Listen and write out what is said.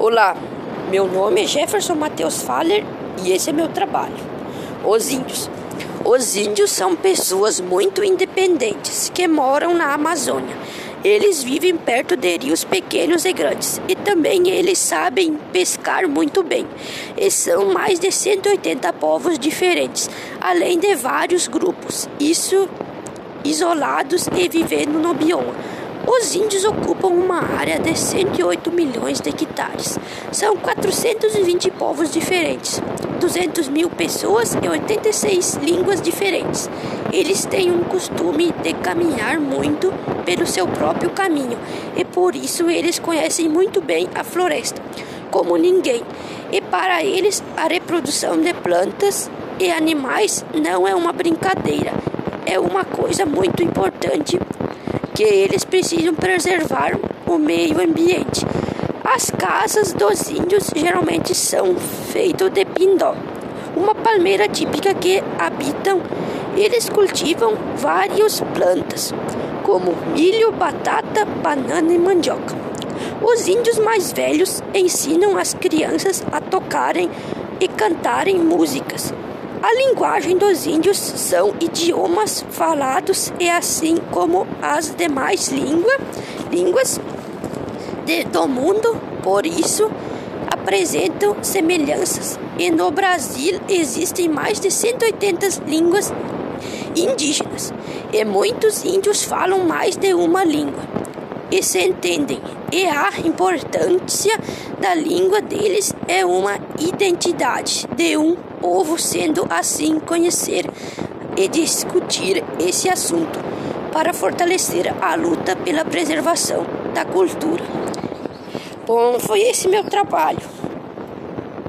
Olá, meu nome é Jefferson Matheus Faller e esse é meu trabalho. Os índios. Os índios são pessoas muito independentes que moram na Amazônia. Eles vivem perto de rios pequenos e grandes e também eles sabem pescar muito bem. E são mais de 180 povos diferentes, além de vários grupos, isso isolados e vivendo no bioma. Os índios ocupam uma área de 108 milhões de hectares. São 420 povos diferentes, 200 mil pessoas e 86 línguas diferentes. Eles têm um costume de caminhar muito pelo seu próprio caminho e por isso eles conhecem muito bem a floresta, como ninguém. E para eles, a reprodução de plantas e animais não é uma brincadeira, é uma coisa muito importante que eles precisam preservar o meio ambiente. As casas dos índios geralmente são feitas de pindó, uma palmeira típica que habitam. Eles cultivam várias plantas, como milho, batata, banana e mandioca. Os índios mais velhos ensinam as crianças a tocarem e cantarem músicas. A linguagem dos índios são idiomas falados e assim como as demais língua, línguas de, do mundo, por isso apresentam semelhanças. E no Brasil existem mais de 180 línguas indígenas. E muitos índios falam mais de uma língua e se entendem. E a importância da língua deles é uma identidade de um povo, sendo assim conhecer e discutir esse assunto para fortalecer a luta pela preservação da cultura. Bom, foi esse meu trabalho.